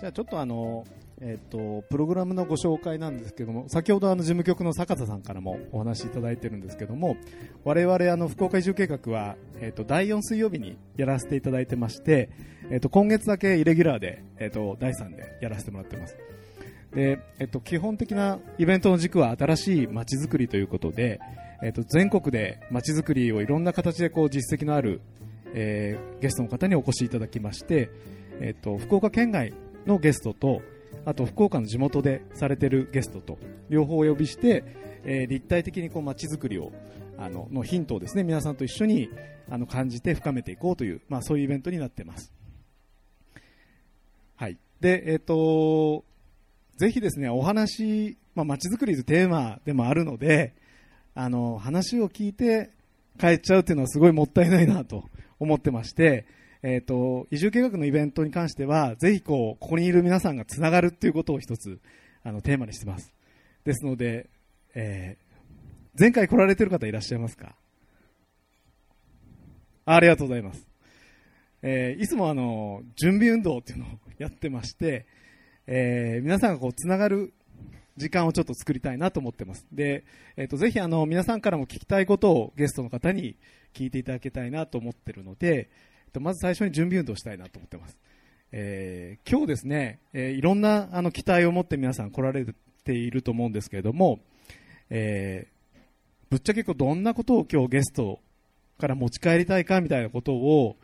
じゃあちょっとあの、えっ、と、プログラムのご紹介なんですけども、先ほどあの事務局の坂田さんからもお話しいただいてるんですけども、我々あの福岡移住計画は、えっ、と、第4水曜日にやらせていただいてまして、えっ、と、今月だけイレギュラーで、えっ、と、第3でやらせてもらってます。で、えっと、基本的なイベントの軸は新しい街づくりということで、えっと、全国で街づくりをいろんな形でこう実績のある、えーゲストの方にお越しいただきまして、えっと、福岡県外のゲストとあと福岡の地元でされてるゲストと両方お呼びして、えー立体的にこう街づくりをあののヒントをですね皆さんと一緒にあの感じて深めていこうという、まあ、そういうイベントになってます。はい。で、えっ、と、ぜひですね、お話、まあ、街づくりというテーマでもあるので、あの、話を聞いて帰っちゃうっていうのはすごいもったいないなと思ってまして、えっ、と、移住計画のイベントに関しては、ぜひこう、ここにいる皆さんがつながるっていうことを一つ、あの、テーマにしてます。ですので、えー前回来られてる方いらっしゃいますか？ありがとうございます。えーいつもあの、準備運動っていうのをやってまして、えー皆さんがこう、つながる時間をちょっと作りたいなと思ってます。で、えっ、と、ぜひあの、皆さんからも聞きたいことをゲストの方に聞いていただきたいなと思ってるので、とまず最初に準備運動したいなと思ってます。えー今日ですね、えーいろんなあの期待を持って皆さん来られていると思うんですけれども、えーぶっちゃけこうどんなことを今日ゲストから持ち帰りたいかみたいなことを、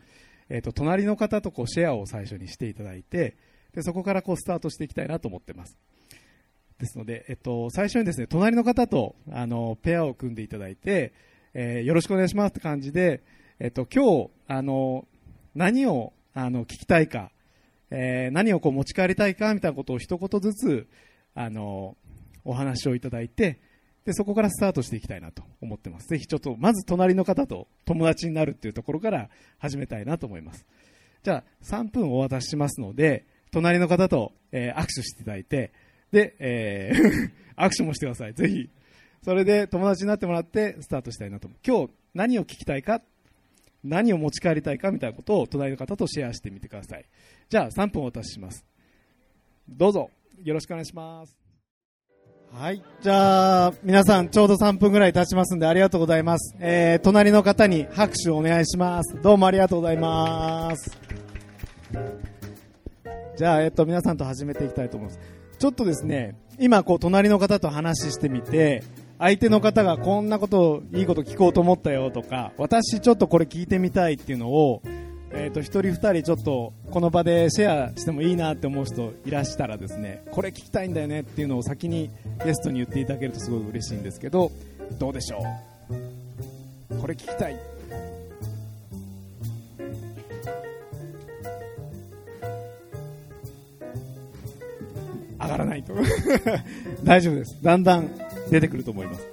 えっ、と、隣の方とこうシェアを最初にしていただいて、で、そこからこうスタートしていきたいなと思ってます。ですので、えっと、最初にですね、隣の方と、あの、ペアを組んでいただいて、えーよろしくお願いしますって感じで、えっと、今日、あの、何を、あの、聞きたいか、えー何をこう持ち帰りたいかみたいなことを一言ずつ、あの、お話をいただいて、で、そこからスタートしていきたいなと思ってます。ぜひちょっと、まず隣の方と友達になるっていうところから始めたいなと思います。じゃあ、3分お渡ししますので、隣の方と、えー握手していただいて、で、えー 握手もしてください。ぜひ。それで友達になってもらってスタートしたいなと思う。今日何を聞きたいか、何を持ち帰りたいかみたいなことを隣の方とシェアしてみてください。じゃあ、3分お渡しします。どうぞ、よろしくお願いします。はい。じゃあ、皆さん、ちょうど3分ぐらい経ちますんで、ありがとうございます。えー、隣の方に拍手をお願いします。どうもありがとうございます。じゃあ、えっと、皆さんと始めていきたいと思います。ちょっとですね、今、こう、隣の方と話してみて、相手の方がこんなことを、いいこと聞こうと思ったよとか、私ちょっとこれ聞いてみたいっていうのを、えっ、と、一人二人ちょっと、この場でシェアしてもいいなって思う人いらしたらですね、これ聞きたいんだよねっていうのを先にゲストに言っていただけるとすごい嬉しいんですけど、どうでしょう？これ聞きたい。上がらないと。大丈夫です。だんだん出てくると思います。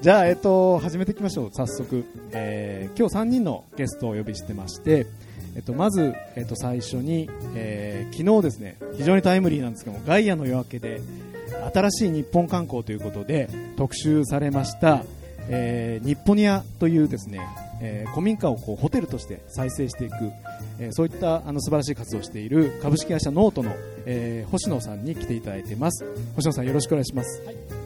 じゃあ、えっと、始めていきましょう。早速。えー今日3人のゲストをお呼びしてまして、えっと、まず、えっと、最初に、えー昨日ですね、非常にタイムリーなんですけども、ガイアの夜明けで、新しい日本観光ということで、特集されました、えー、日本ニアというですね、えー古民家をこうホテルとして再生していく、えーそういったあの素晴らしい活動をしている株式会社ノートの、えー星野さんに来ていただいています。星野さんよろしくお願いします。はい。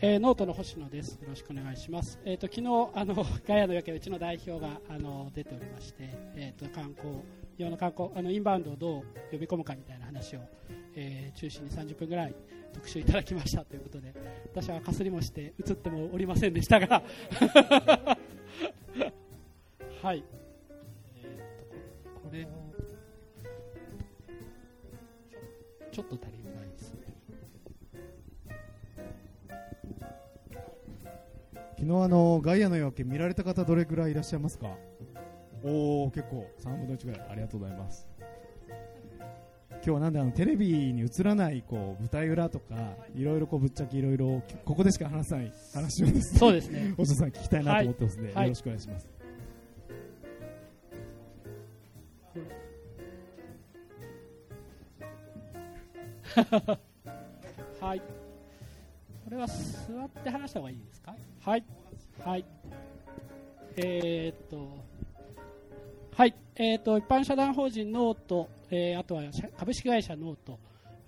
えーノートの星野です。よろしくお願いします。えっ、と昨日あの ガヤの夜景うちの代表があの出ておりまして、えっ、と観光用の観光あのインバウンドをどう呼び込むかみたいな話を、えー中心に30分ぐらい特集いただきましたということで、私はかすりもして映ってもおりませんでしたが、はい。えーとここれをちょっと足り昨日あのガイアの夜明け見られた方どれくらいいらっしゃいますか？おお結構3分の1ぐらいありがとうございます。今日はなんであのテレビに映らないこう舞台裏とかいろいろこうぶっちゃけいろいろここでしか話さない話をですねそうですね。星野さん聞きたいなと思ってますので、はい。よろしくお願いします。はい。これは座って話した方がいいですか？はい。はい。えー、っと、はい。えー、っと、一般社団法人ノート、えー、あとは株式会社ノート、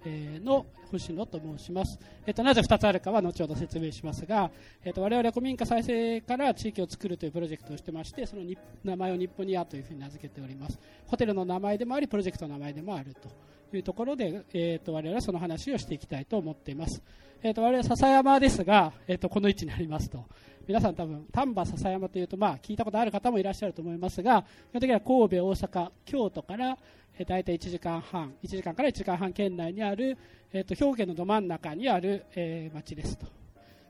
え、の星野と申します。えっ、と、なぜ2つあるかは後ほど説明しますが、えっ、と、我々は古民家再生から地域を作るというプロジェクトをしてまして、その名前を NIPPONIA というふうに名付けております。ホテルの名前でもあり、プロジェクトの名前でもあるというところで、えっ、と、我々はその話をしていきたいと思っています。えっ、と、我々笹山ですが、えっ、と、この位置になりますと。皆さん多分丹波篠山というとまあ聞いたことある方もいらっしゃると思いますが基本的には神戸、大阪、京都からえ大体1時間半。1時間から1時間半圏内にある、えーと、兵庫県のど真ん中にある、えー、町ですと。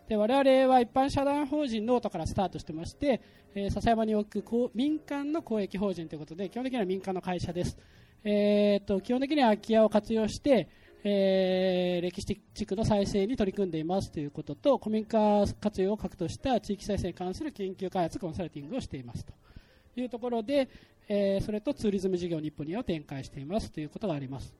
で我々は一般社団法人ノートからスタートしてまして、えー、笹山に置く民間の公益法人ということで基本的には民間の会社です、えーと、基本的には空き家を活用して、えー、歴史的地区の再生に取り組んでいますということと古民家活用を核とした地域再生に関する研究開発コンサルティングをしていますというところで、えー、それとツーリズム事業 NIPPONIA を展開していますということがあります。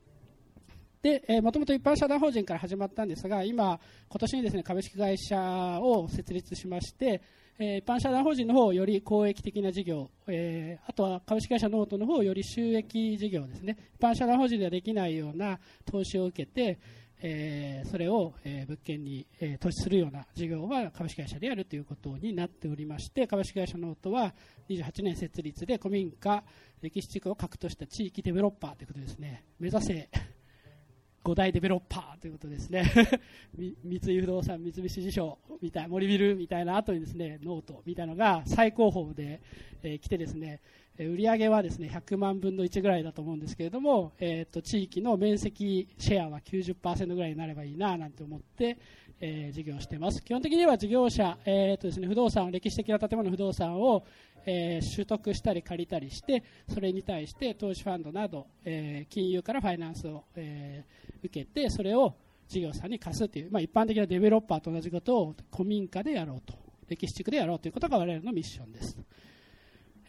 で、えー、もともと一般社団法人から始まったんですが、今、今年にですね、株式会社を設立しまして、えー、一般社団法人の方をより公益的な事業、えー、あとは株式会社ノートの方をより収益事業ですね、一般社団法人ではできないような投資を受けて、え、それを、え、物件に、え、投資するような事業は株式会社でやるということになっておりまして株式会社ノートは28年設立で古民家歴史地区を核とした地域デベロッパーということですね。目指せ5大デベロッパーということですね。三井不動産三菱地所みたい森ビルみたいな後にですねノートみたいなのが最高峰で、えー、来てですね売上はですね100万分の1ぐらいだと思うんですけれども、えーと、地域の面積シェアは90%ぐらいになればいいななんて思って、えー、事業してます。基本的には事業者、えーとですね、不動産歴史的な建物の不動産を、えー、取得したり借りたりしてそれに対して投資ファンドなど、えー、金融からファイナンスを、えー、受けてそれを事業者に貸すという、まあ、一般的なデベロッパーと同じことを古民家でやろうと歴史地区でやろうということが我々のミッションです。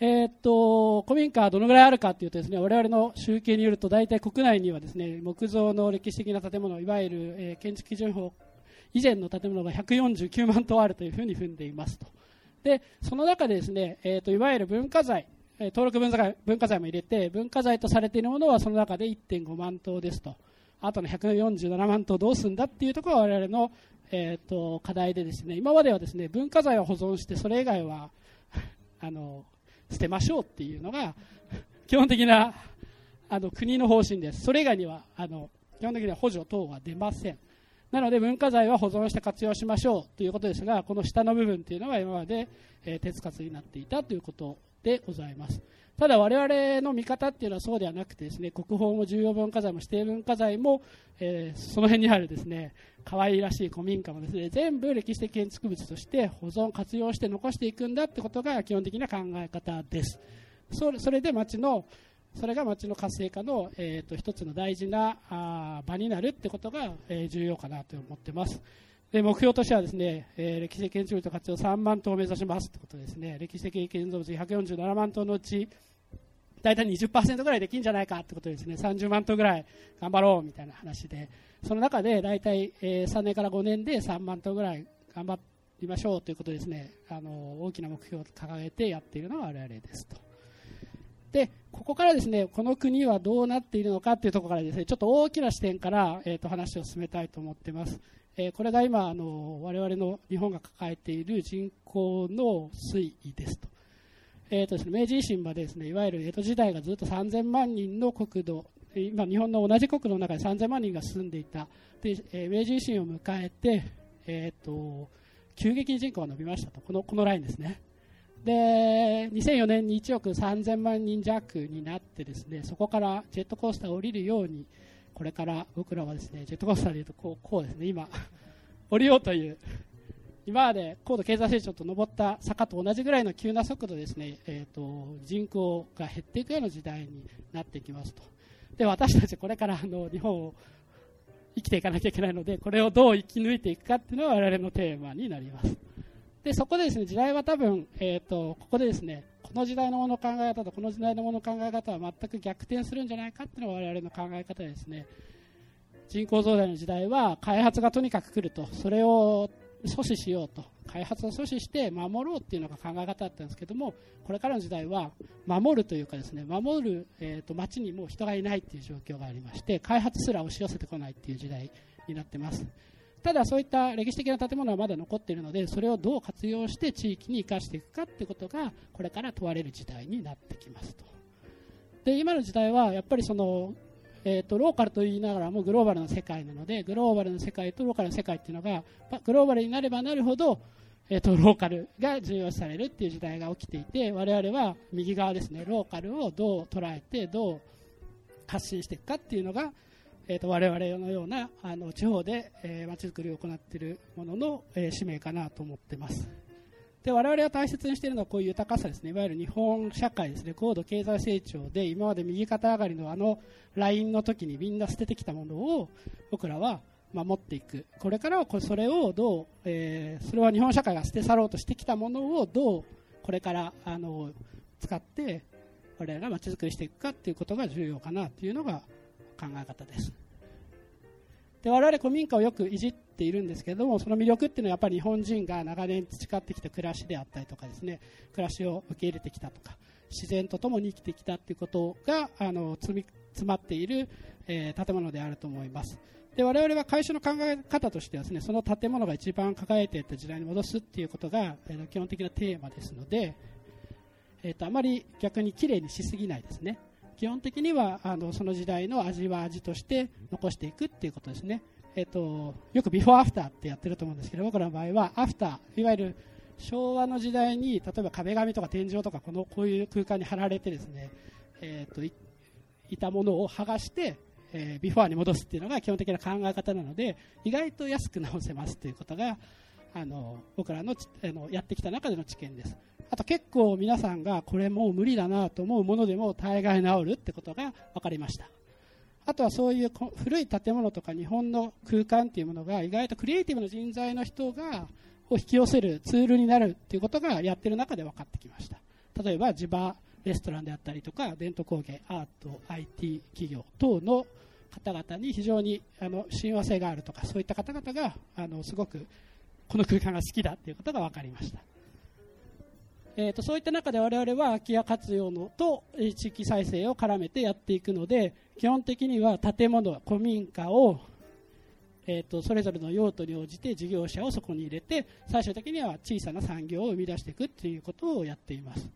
えー、っと古民家はどのぐらいあるかというとですね我々の集計によると大体国内にはですね木造の歴史的な建物いわゆる、えー、建築基準法以前の建物が149万棟あるというふうに踏んでいますとでその中でですね、えー、っといわゆる文化財登録文化財文化財も入れて文化財とされているものはその中で1.5万棟ですとあとの147万棟どうするんだっていうところが我々の、えー、と課題でですね今まではですね文化財を保存してそれ以外は あの捨てましょうっていうのが 基本的なあの国の方針です。それ以外にはあの基本的には補助等は出ません。なので文化財は保存して活用しましょうということですが、この下の部分というのは今まで、えー、手つかずになっていたということでございます。ただ我々の見方っていうのはそうではなくてですね国宝も重要文化財も指定文化財も、えー、その辺にあるですね可愛らしい古民家もですね全部歴史的建築物として保存活用して残していくんだってことが基本的な考え方ですそれで町のそれが町の活性化の、えーと、一つの大事なあ場になるってことが、えー、重要かなと思ってます。で目標としてはですね、えー、歴史的建築物の活用3万棟を目指しますということですね。歴史的建造物147万棟のうち大体20%ぐらいできるんじゃないかってことですね。30万トンぐらい頑張ろうみたいな話で。その中で大体、え3年から5年で3万トンぐらい頑張りましょうということですね。あの大きな目標を掲げてやっているのが我々ですと。でここからですねこの国はどうなっているのかというところからですねちょっと大きな視点から、えー、と話を進めたいと思っています。えー、これが今あの我々の日本が抱えている人口の推移ですと。えーとですね、明治維新までですねいわゆる江戸時代がずっと3000万人の国土今、日本の同じ国土の中で3000万人が住んでいたで、えー、明治維新を迎えて、えーと、急激に人口が伸びましたとこのこのラインですねで2004年に1億3000万人弱になってですねそこからジェットコースターを降りるようにこれから僕らはですねジェットコースターでいうとこうこうですね今 降りようという今まで高度経済成長と上った坂と同じぐらいの急な速度ですね、えーと、人口が減っていくような時代になっていきますと。で私たちこれからあの日本を生きていかなきゃいけないのでこれをどう生き抜いていくかっていうのが我々のテーマになります。でそこでですね時代は多分、えーと、ここでですねこの時代のもの考え方とこの時代のもの考え方は全く逆転するんじゃないかっていうのが我々の考え方ですね。人口増大の時代は開発がとにかく来るとそれを阻止しようと開発を阻止して守ろうっていうのが考え方だったんですけどもこれからの時代は守るというかですね守る、えーと、町にもう人がいないっていう状況がありまして開発すら押し寄せてこないっていう時代になってます。ただそういった歴史的な建物はまだ残っているのでそれをどう活用して地域に生かしていくかってことがこれから問われる時代になってきますと。で今の時代はやっぱりそのえーと、ローカルと言いながらもグローバルな世界なのでグローバルな世界とローカルな世界っていうのがグローバルになればなるほど、えーと、ローカルが重要視されるっていう時代が起きていて我々は右側ですねローカルをどう捉えてどう発信していくかっていうのが、えーと、我々のようなあの地方で、えー、づくりを行っているものの、えー、使命かなと思ってます。で我々が大切にしているのはこういう豊かさですね。いわゆる日本社会ですね。高度経済成長で今まで右肩上がりのあのラインの時にみんな捨ててきたものを僕らは守っていく。これからはそれをどう、えー、それは日本社会が捨て去ろうとしてきたものをどうこれからあの使って我々がまちづくりしていくかということが重要かなというのが考え方です。で我々古民家をよくいじっているんですけれどもその魅力っていうのはやっぱり日本人が長年培ってきた暮らしであったりとかですね暮らしを受け入れてきたとか自然とともに生きてきたということがあの詰まっている、えー、建物であると思います。で我々は会社の考え方としてはですねその建物が一番輝いていた時代に戻すっていうことが、えー、基本的なテーマですので、えーとあまり逆にきれいにしすぎないですね。基本的にはあのその時代の味は味として残していくっていうことですね、えっと、よくビフォーアフターってやってると思うんですけど僕らの場合はアフターいわゆる昭和の時代に例えば壁紙とか天井とかこのこういう空間に貼られてですね、えっといたものを剥がして、えー、ビフォーに戻すっていうのが基本的な考え方なので意外と安く直せますということがあの僕らのあのやってきた中での知見です。あと結構皆さんがこれもう無理だなと思うものでも大概治るってことが分かりました。あとはそういう古い建物とか日本の空間っていうものが意外とクリエイティブな人材の人がを引き寄せるツールになるっていうことがやってる中で分かってきました。例えば地場レストランであったりとか伝統工芸アート IT 企業等の方々に非常にあの親和性があるとかそういった方々があのすごくこの空間が好きだということが分かりました。えーと、そういった中で我々は空き家活用のと地域再生を絡めてやっていくので基本的には建物、古民家を、えーと、それぞれの用途に応じて事業者をそこに入れて最終的には小さな産業を生み出していくということをやっています、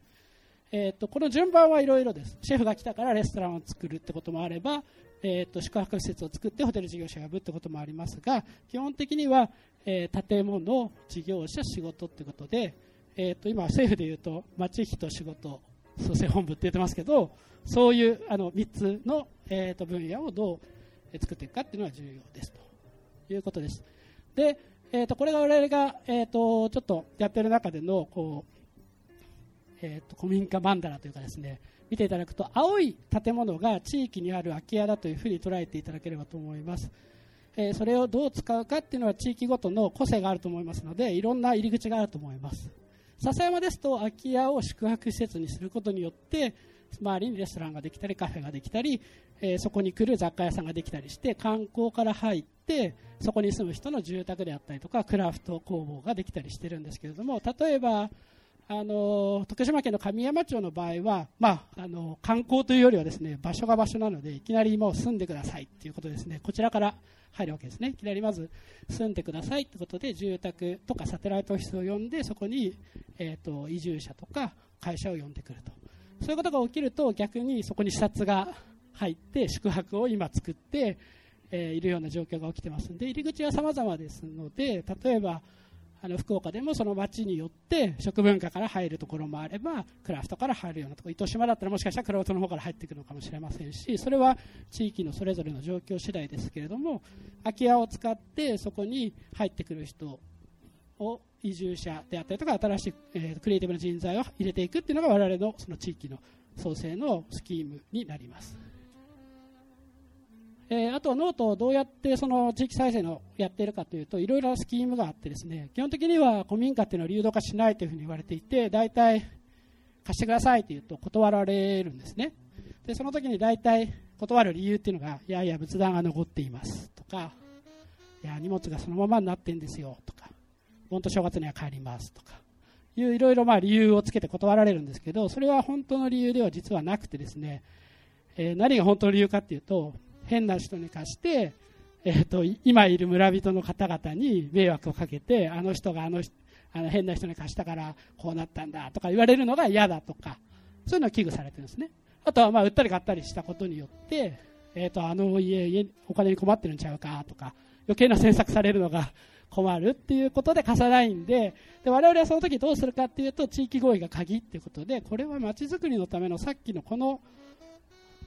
えーと、この順番はいろいろです。シェフが来たからレストランを作るってこともあれば、えー、と宿泊施設を作ってホテル事業者が呼ぶってこともありますが基本的には、えー、建物、事業者、仕事ということでえーと、今、政府でいうと町費と仕事創生本部って言ってますけどそういうあの3つの、えーと、分野をどう作っていくかっていうのが重要ですということです。で、えーと、これが我々が、えー、とちょっとやってる中でのこう、えー、と古民家マンダラというかですね見ていただくと青い建物が地域にある空き家だというふうに捉えていただければと思います。え、それをどう使うかっていうのは地域ごとの個性があると思いますのでいろんな入り口があると思います。笹山ですと空き家を宿泊施設にすることによって周りにレストランができたりカフェができたり、えー、そこに来る雑貨屋さんができたりして観光から入ってそこに住む人の住宅であったりとかクラフト工房ができたりしてるんですけれども例えばあの徳島県の神山町の場合は、まあ、あの観光というよりはですね場所が場所なのでいきなりもう住んでくださいということですね。こちらから入るわけですね。いきなりまず住んでくださいということで住宅とかサテライトオフィスを呼んでそこに、えーと、移住者とか会社を呼んでくると。そういうことが起きると逆にそこに視察が入って宿泊を今作って、えー、いるような状況が起きてますので入り口は様々ですので例えばあの福岡でもその町によって食文化から入るところもあればクラフトから入るようなところ糸島だったらもしかしたらクラフトの方から入っていくのかもしれませんしそれは地域のそれぞれの状況次第ですけれども空き家を使ってそこに入ってくる人を移住者であったりとか新しい、え、クリエイティブな人材を入れていくっていうのが我々のその地域の創生のスキームになります。えー、あとノートをどうやってその地域再生のやっているかというといろいろなスキームがあってですね基本的には古民家っていうのは流動化しないというふうに言われていて大体貸してくださいと言うと断られるんですね。でその時に大体断る理由っていうのがいやいや仏壇が残っていますとかいや荷物がそのままになってんですよとか盆と正月には帰りますとかいういろいろま理由をつけて断られるんですけどそれは本当の理由では実はなくてですね、え、何が本当の理由かっていうと変な人に貸して、えーと、今いる村人の方々に迷惑をかけてあの人があのあの変な人に貸したからこうなったんだとか言われるのが嫌だとかそういうのを危惧されてるんですね。あとはまあ売ったり買ったりしたことによって、えーと、とあの家家お金に困ってるんちゃうかとか余計な詮索されるのが 困るっていうことで貸さないんでで我々はその時どうするかっていうと地域合意が鍵っていうことでこれはまちづくりのためのさっきのこの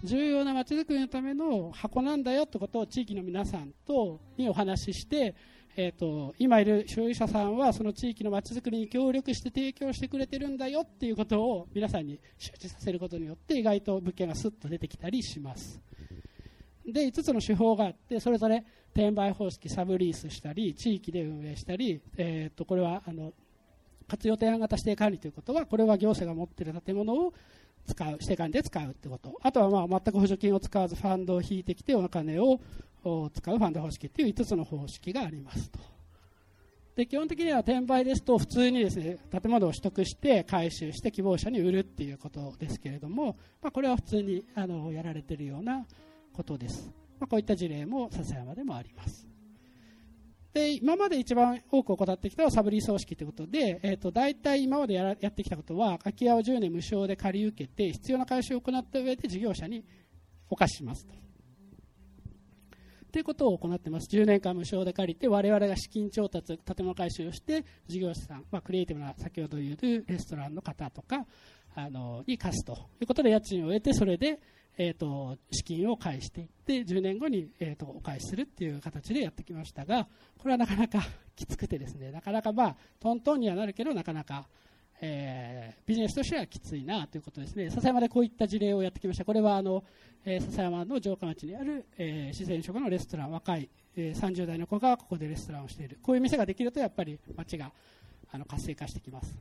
重要なまちづくりのための箱なんだよってことを地域の皆さんとにお話しして、えーと、今いる所有者さんはその地域のまちづくりに協力して提供してくれてるんだよっていうことを皆さんに周知させることによって意外と物件がスッと出てきたりします。で5つの手法があってそれぞれ転売方式サブリースしたり地域で運営したり、えー、とこれはあの活用提案型指定管理ということはこれは行政が持っている建物を使う、指定管理で使うってこと。あとはまあ全く補助金を使わずファンドを引いてきてお金を使うファンド方式っていう5つの方式がありますと。で基本的には転売ですと普通にですね建物を取得して回収して希望者に売るっていうことですけれども、まあ、これは普通にあのやられているようなことです、まあ、こういった事例も笹山でもありますで今まで一番多く行ってきたのはサブリース方式ということで、えーと、大体今までやらやってきたことは空き家を10年無償で借り受けて必要な回収を行った上で事業者にお貸ししますと。ということを行ってます10年間無償で借りて我々が資金調達建物回収をして事業者さん、まあ、クリエイティブな先ほど言うレストランの方とかあのに貸すということで家賃を得てそれでえーと、資金を返していって10年後に、えーと、お返しするっていう形でやってきましたがこれはなかなか きつくてですねなかなかまあトントンにはなるけどなかなか、えー、ビジネスとしてはきついなということですね。笹山でこういった事例をやってきました。これはあの、えー、笹山の城下町にある、えー、自然食のレストラン若い、えー、30代の子がここでレストランをしている。こういう店ができるとやっぱり町があの活性化してきます。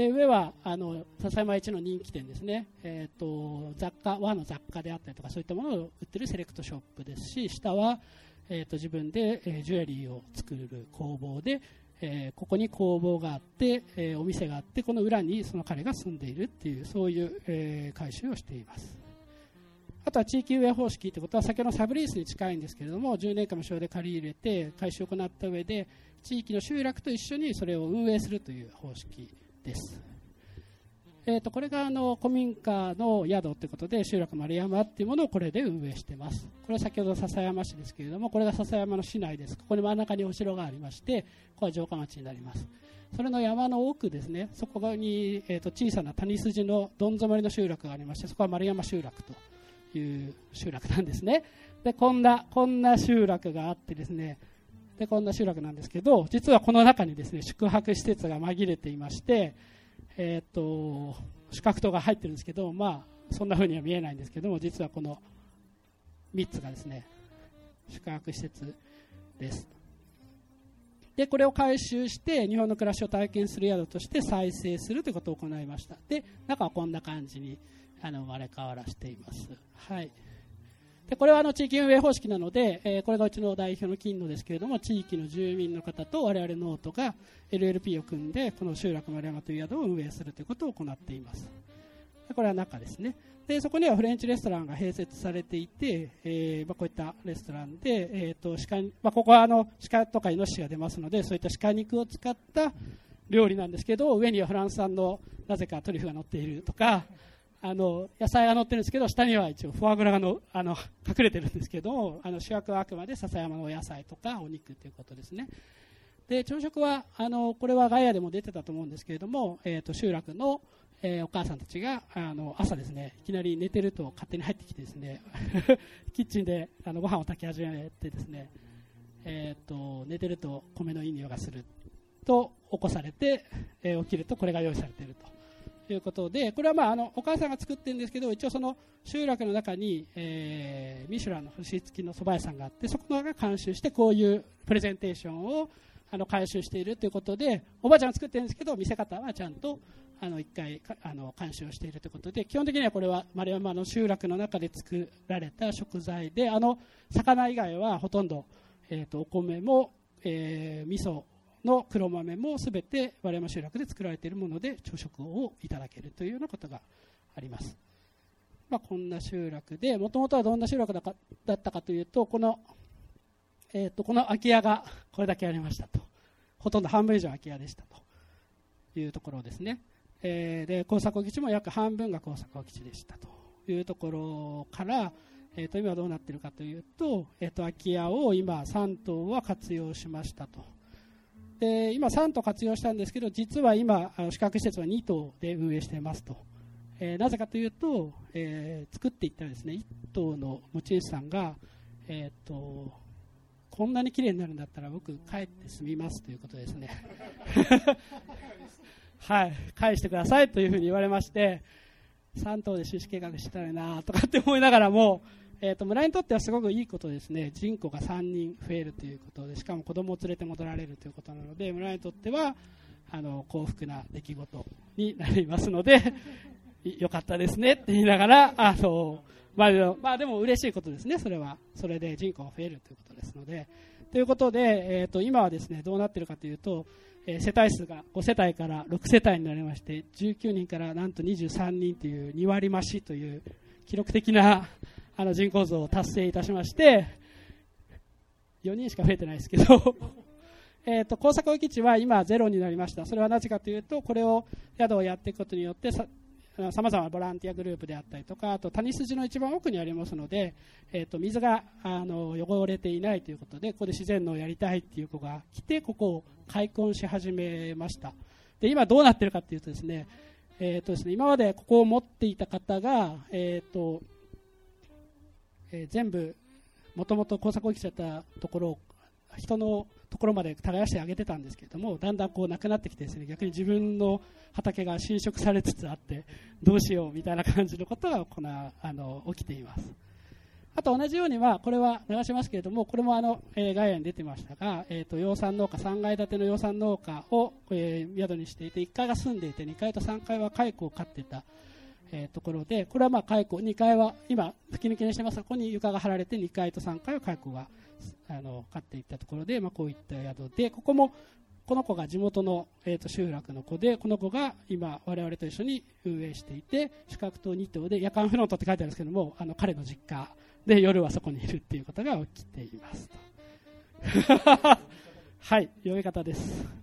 で上はあの笹山一の人気店ですね、えーと、雑貨和の雑貨であったりとかそういったものを売ってるセレクトショップですし下は、えーと、自分で、えー、ジュエリーを作る工房で、えー、ここに工房があって、えー、お店があってこの裏にその彼が住んでいるっていうそういう、えー、回収をしています。あとは地域運営方式ということは先ほどのサブリースに近いんですけれども10年間無償で借り入れて回収を行った上で地域の集落と一緒にそれを運営するという方式です。えーと、これがあの古民家の宿ということで集落丸山っていうものをこれで運営してます。これは先ほど笹山市ですけれどもこれが笹山の市内です。ここに真ん中にお城がありましてここは城下町になります。それの山の奥ですね。そこに、えーと、小さな谷筋のどん詰まりの集落がありましてそこは丸山集落という集落なんですね。でこんなこんな集落があってですねでこんな集落なんですけど実はこの中にですね宿泊施設が紛れていまして、えーと、宿泊棟が入ってるんですけど、まあ、そんな風には見えないんですけども実はこの3つがですね宿泊施設です。でこれを回収して日本の暮らしを体験する宿として再生するということを行いました。で中はこんな感じにあの生まれ変わらせています。はい。でこれはあの地域運営方式なので、えー、これがうちの代表の金野ですけれども地域の住民の方と我々ノートが LLP を組んでこの集落丸山という宿を運営するということを行っています。でこれは中ですね。でそこにはフレンチレストランが併設されていて、えー、まあ、こういったレストランで、えーと鹿まあ、ここはあの鹿とかイノシシが出ますのでそういった鹿肉を使った料理なんですけど上にはフランス産のなぜかトリュフが乗っているとかあの野菜が乗ってるんですけど下には一応フォアグラがのあの 隠れてるんですけどあの主役はあくまで笹山のお野菜とかお肉ということですね。で朝食はあのこれはガイアでも出てたと思うんですけれども、えーと、集落の、えー、お母さんたちがあの朝ですねいきなり寝てると勝手に入ってきてですね キッチンであのご飯を炊き始めてですね、えーと、寝てると米のいい匂いがすると起こされて、えー、起きるとこれが用意されていると。いうことでこれはまああのお母さんが作ってるんですけど一応その集落の中に、えー、ミシュランの星付きの蕎麦屋さんがあってそこが監修してこういうプレゼンテーションをあの回収しているということでおばあちゃんが作ってるんですけど見せ方はちゃんとあの1回あの監視をしているということで基本的にはこれは丸山の集落の中で作られた食材であの魚以外はほとんど、えーと、お米も、えー、味噌の黒豆もすべて丸山集落で作られているもので朝食をいただけるというようなことがあります、まあ、こんな集落でもともとはどんな集落だかだったかというとこの、えーとこの空き家がこれだけありましたと。ほとんど半分以上空き家でしたというところですねえー、で工作基地も約半分が工作基地でしたというところから、えー、と今どうなっているかというと,、えー、と空き家を今3棟は活用しましたと。で今3棟活用したんですけど実は今宿泊施設は2棟で運営していますと、えー、なぜかというと、えー、作っていったらですね1棟の持ち主さんが、えーとこんなに綺麗になるんだったら僕帰って住みますということですね。はい、返してくださいというふうに言われまして、3棟で収支計画したいなとかって思いながらも、えーと、村にとってはすごくいいことですね、人口が3人増えるということで、しかも子供を連れて戻られるということなので、村にとってはあの幸福な出来事になりますので、よかったですねって言いながら、あのまあ、まあ、でも嬉しいことですね、それは。それで人口が増えるということですので。ということで、えーと今はですねどうなっているかというと、えー、世帯数が5世帯から6世帯になりまして19人からなんと23人という2割増しという記録的なあの人口増を達成いたしまして4人しか増えてないですけど えと工作基地は今ゼロになりました。それはなぜかというとこれを宿をやっていくことによってさまざまなボランティアグループであったりとかあと谷筋の一番奥にありますので、えーと、水があの汚れていないということでここで自然のをやりたいっていう子が来てここを開墾し始めました。で今どうなっているかというとですね,、えーとですね今までここを持っていた方が、えーとえー、全部もともと工作をきちゃったところを人のところまで耕してあげてたんですけれどもだんだんこうなくなってきてですね逆に自分の畑が侵食されつつあってどうしようみたいな感じのことがこのあの起きています。あと同じようにはこれは流しますけれどもこれもあの、えー、概要に出てましたが、えーと、養蚕農家3階建ての養蚕農家を、えー、宿にしていて1階が住んでいて2階と3階は蚕を飼っていたえ、ところでこれはまあ蚕2階は今吹き抜けにしてますがここに床が張られて2階と3階は蚕があの飼っていったところで、まあ、こういった宿でここもこの子が地元の、えー、と集落の子でこの子が今我々と一緒に運営していて宿泊棟2棟で夜間フロントって書いてあるんですけどもあの彼の実家で夜はそこにいるっていうことが起きていますと。はい読み方です。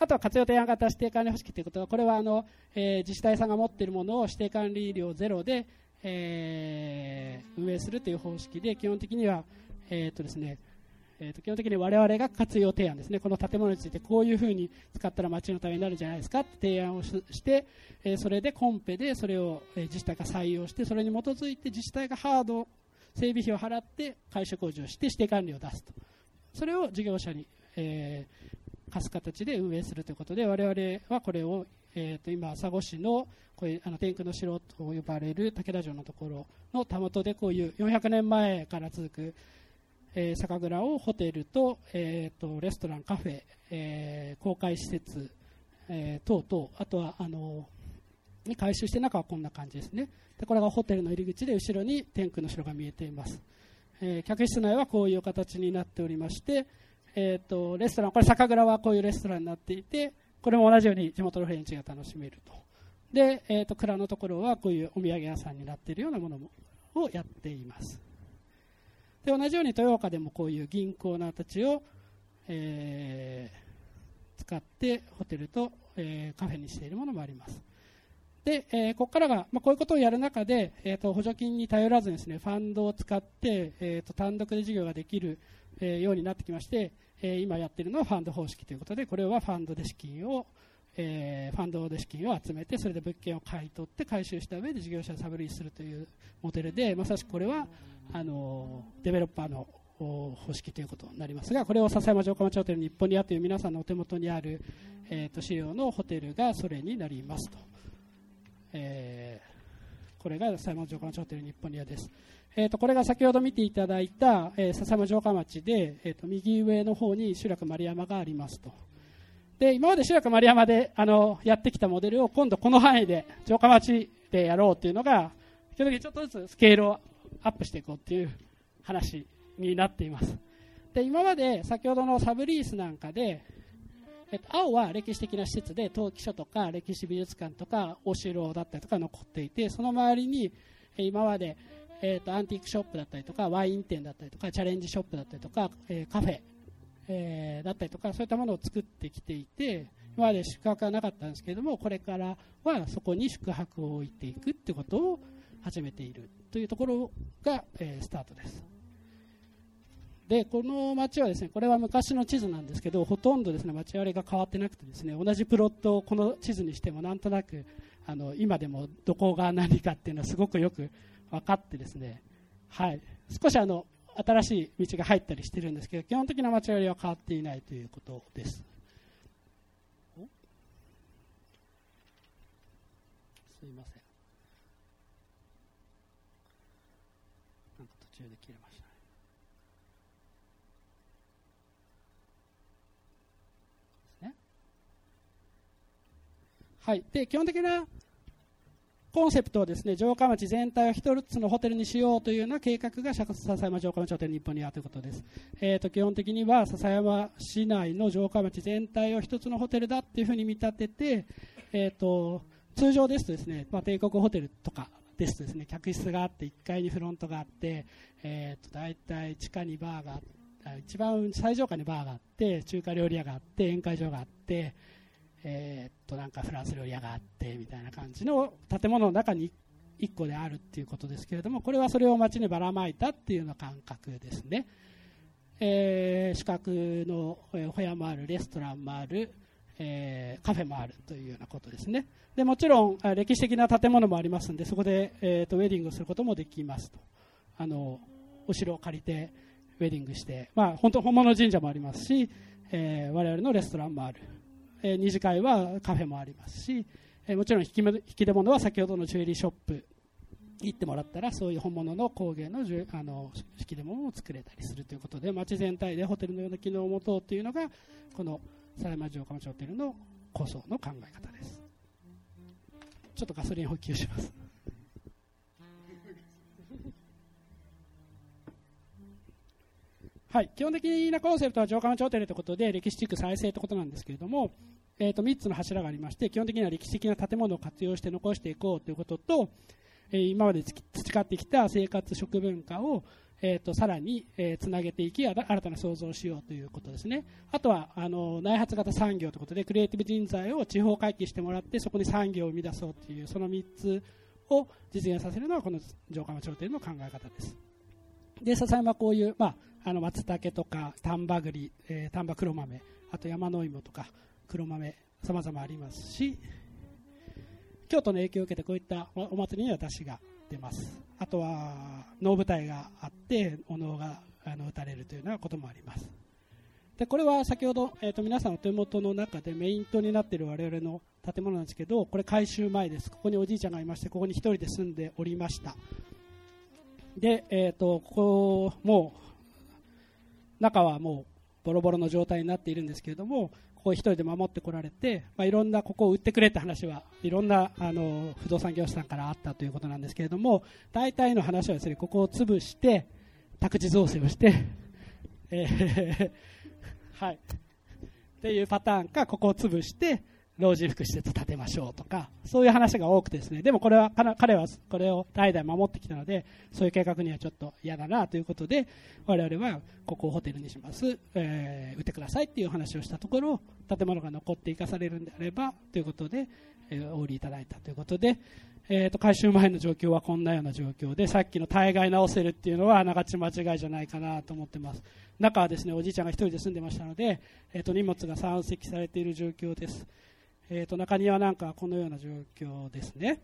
あとは活用提案型指定管理方式ということはこれはあの、えー、自治体さんが持っているものを指定管理料ゼロで、えー、運営するという方式で基本的にはえーとですねえー、と基本的に我々が活用提案ですね、この建物についてこういうふうに使ったら街のためになるんじゃないですかって提案をして、えー、それでコンペでそれを、え自治体が採用して、それに基づいて自治体がハード、整備費を払って改修工事をして指定管理を出すと、それを事業者に、えー、貸す形で運営するということで、我々はこれを、えー、と今、佐護市のこういうあの天空の城と呼ばれる武田城のところのたもとでこういう400年前から続くえー、酒蔵をホテルと,、えーと、レストラン、カフェ、えー、公開施設、えー、等々、あとはあのに改修して中はこんな感じですね。でこれがホテルの入り口で後ろに天空の城が見えています、えー、客室内はこういう形になっておりまして、えーと、レストランこれ酒蔵はこういうレストランになっていてこれも同じように地元のフレンチが楽しめると。で、えーと蔵のところはこういうお土産屋さんになっているようなものもをやっています。で同じように豊岡でもこういう銀行のたちを、えー、使ってホテルと、えー、カフェにしているものもあります。で、えー、ここからが、まあ、こういうことをやる中で、えーと、補助金に頼らずですねファンドを使って、えーと、単独で事業ができる、えー、ようになってきまして、えー、今やっているのはファンド方式ということでこれはファンドで資金を、えー、ファンドで資金を集めてそれで物件を買い取って回収した上で事業者をサブリーするというモデルでまさしくこれはあのデベロッパーの方式ということになりますがこれを笹山城下町ホテル日本にあという皆さんのお手元にある、えーと、資料のホテルがそれになりますと、えー、これが笹山城下町ホテル日本にあです、えーと、これが先ほど見ていただいた、えー、笹山城下町で、えーと、右上の方に集落丸山がありますと。で今まで白く丸山であのやってきたモデルを今度この範囲で城下町でやろうっていうのが基本的にちょっとずつスケールをアップしていこうっていう話になっています。で今まで先ほどのサブリースなんかで、えっと、青は歴史的な施設で陶器所とか歴史美術館とかお城だったりとか残っていてその周りに今まで、えっと、アンティークショップだったりとかワイン店だったりとかチャレンジショップだったりとか、えー、カフェ、えー、だったりとかそういったものを作ってきていて今まで宿泊はなかったんですけれどもこれからはそこに宿泊を置いていくってことを始めているというところが、えー、スタートです。でこの町はですねこれは昔の地図なんですけどほとんどですね町割りが変わってなくてですね同じプロットをこの地図にしてもなんとなくあの今でもどこが何かっていうのはすごくよく分かってですねはい。少しあの新しい道が入ったりしてるんですけど基本的な町割りは変わっていないということです。すいません。なんか途中で切れましたはい、で基本的なコンセプトはですね城下町全体を一つのホテルにしようというような計画が笹山城下町ホテル日本にあるということです、えーと、基本的には笹山市内の城下町全体を一つのホテルだというふうに見立てて、えーと、通常ですとですね、まあ、帝国ホテルとかですとですね客室があって1階にフロントがあって、えーと、大体地下にバーがあって一番最上階にバーがあって中華料理屋があって宴会場があってえー、っとなんかフランス料理屋があってみたいな感じの建物の中に1個であるっていうことですけれどもこれはそれを街にばらまいたっていうような感覚ですね、えー、宿泊のお部屋もあるレストランもある、えー、カフェもあるというようなことですね。でもちろん歴史的な建物もありますのでそこで、えーと、ウェディングすることもできますと。あのお城を借りてウェディングして、まあ、本当本物神社もありますし、えー、我々のレストランもある。え二次会はカフェもありますし、えもちろん引き引き出物は先ほどのジュエリーショップ行ってもらったらそういう本物の工芸のあの引き出物を作れたりするということで街全体でホテルのような機能を持とうというのがこの狭山城下町ホテルの構想の考え方です。ちょっとガソリン補給します。はい、基本的なコンセプトは城下町ホテルということで歴史地区再生ということなんですけれども、えー、と3つの柱がありまして基本的には歴史的な建物を活用して残していこうということと、えー、今まで培ってきた生活食文化を、えー、とさらに、えー、つなげていき新たな創造をしようということですね。あとはあの内発型産業ということでクリエイティブ人材を地方回帰してもらってそこに産業を生み出そうというその3つを実現させるのがこの城下町ホテルの考え方です。で笹山はこういう、まああの松茸とか丹波栗、えー、丹波黒豆あと山の芋とか黒豆さまざまありますし京都の影響を受けてこういったお祭りには私が出ます。あとは能舞台があってお能があの打たれるというようなこともあります。でこれは先ほど、えーと、皆さんお手元の中でメイン塔になっている我々の建物なんですけどこれ改修前です。ここにおじいちゃんがいましてここに1人で住んでおりました。で、えーとここもう中はもうボロボロの状態になっているんですけれどもここ1人で守ってこられて、まあ、いろんなここを売ってくれって話はいろんなあの不動産業者さんからあったということなんですけれども大体の話はですねここを潰して宅地造成をして、えー はい、っていうパターンかここを潰して老人福祉施設建てましょうとか、そういう話が多くてですね、でもこれは、彼はこれを代々守ってきたので、そういう計画にはちょっと嫌だなということで、我々はここをホテルにします、えー、売ってくださいっていう話をしたところ、建物が残って生かされるんであれば、ということで、えー、お売りいただいたということで、えーと、改修前の状況はこんなような状況で、さっきの大概直せるっていうのは、あながち間違いじゃないかなと思ってます。中はですね、おじいちゃんが1人で住んでましたので、えーと荷物が山積されている状況です。えー、と中庭なんかはこのような状況ですね。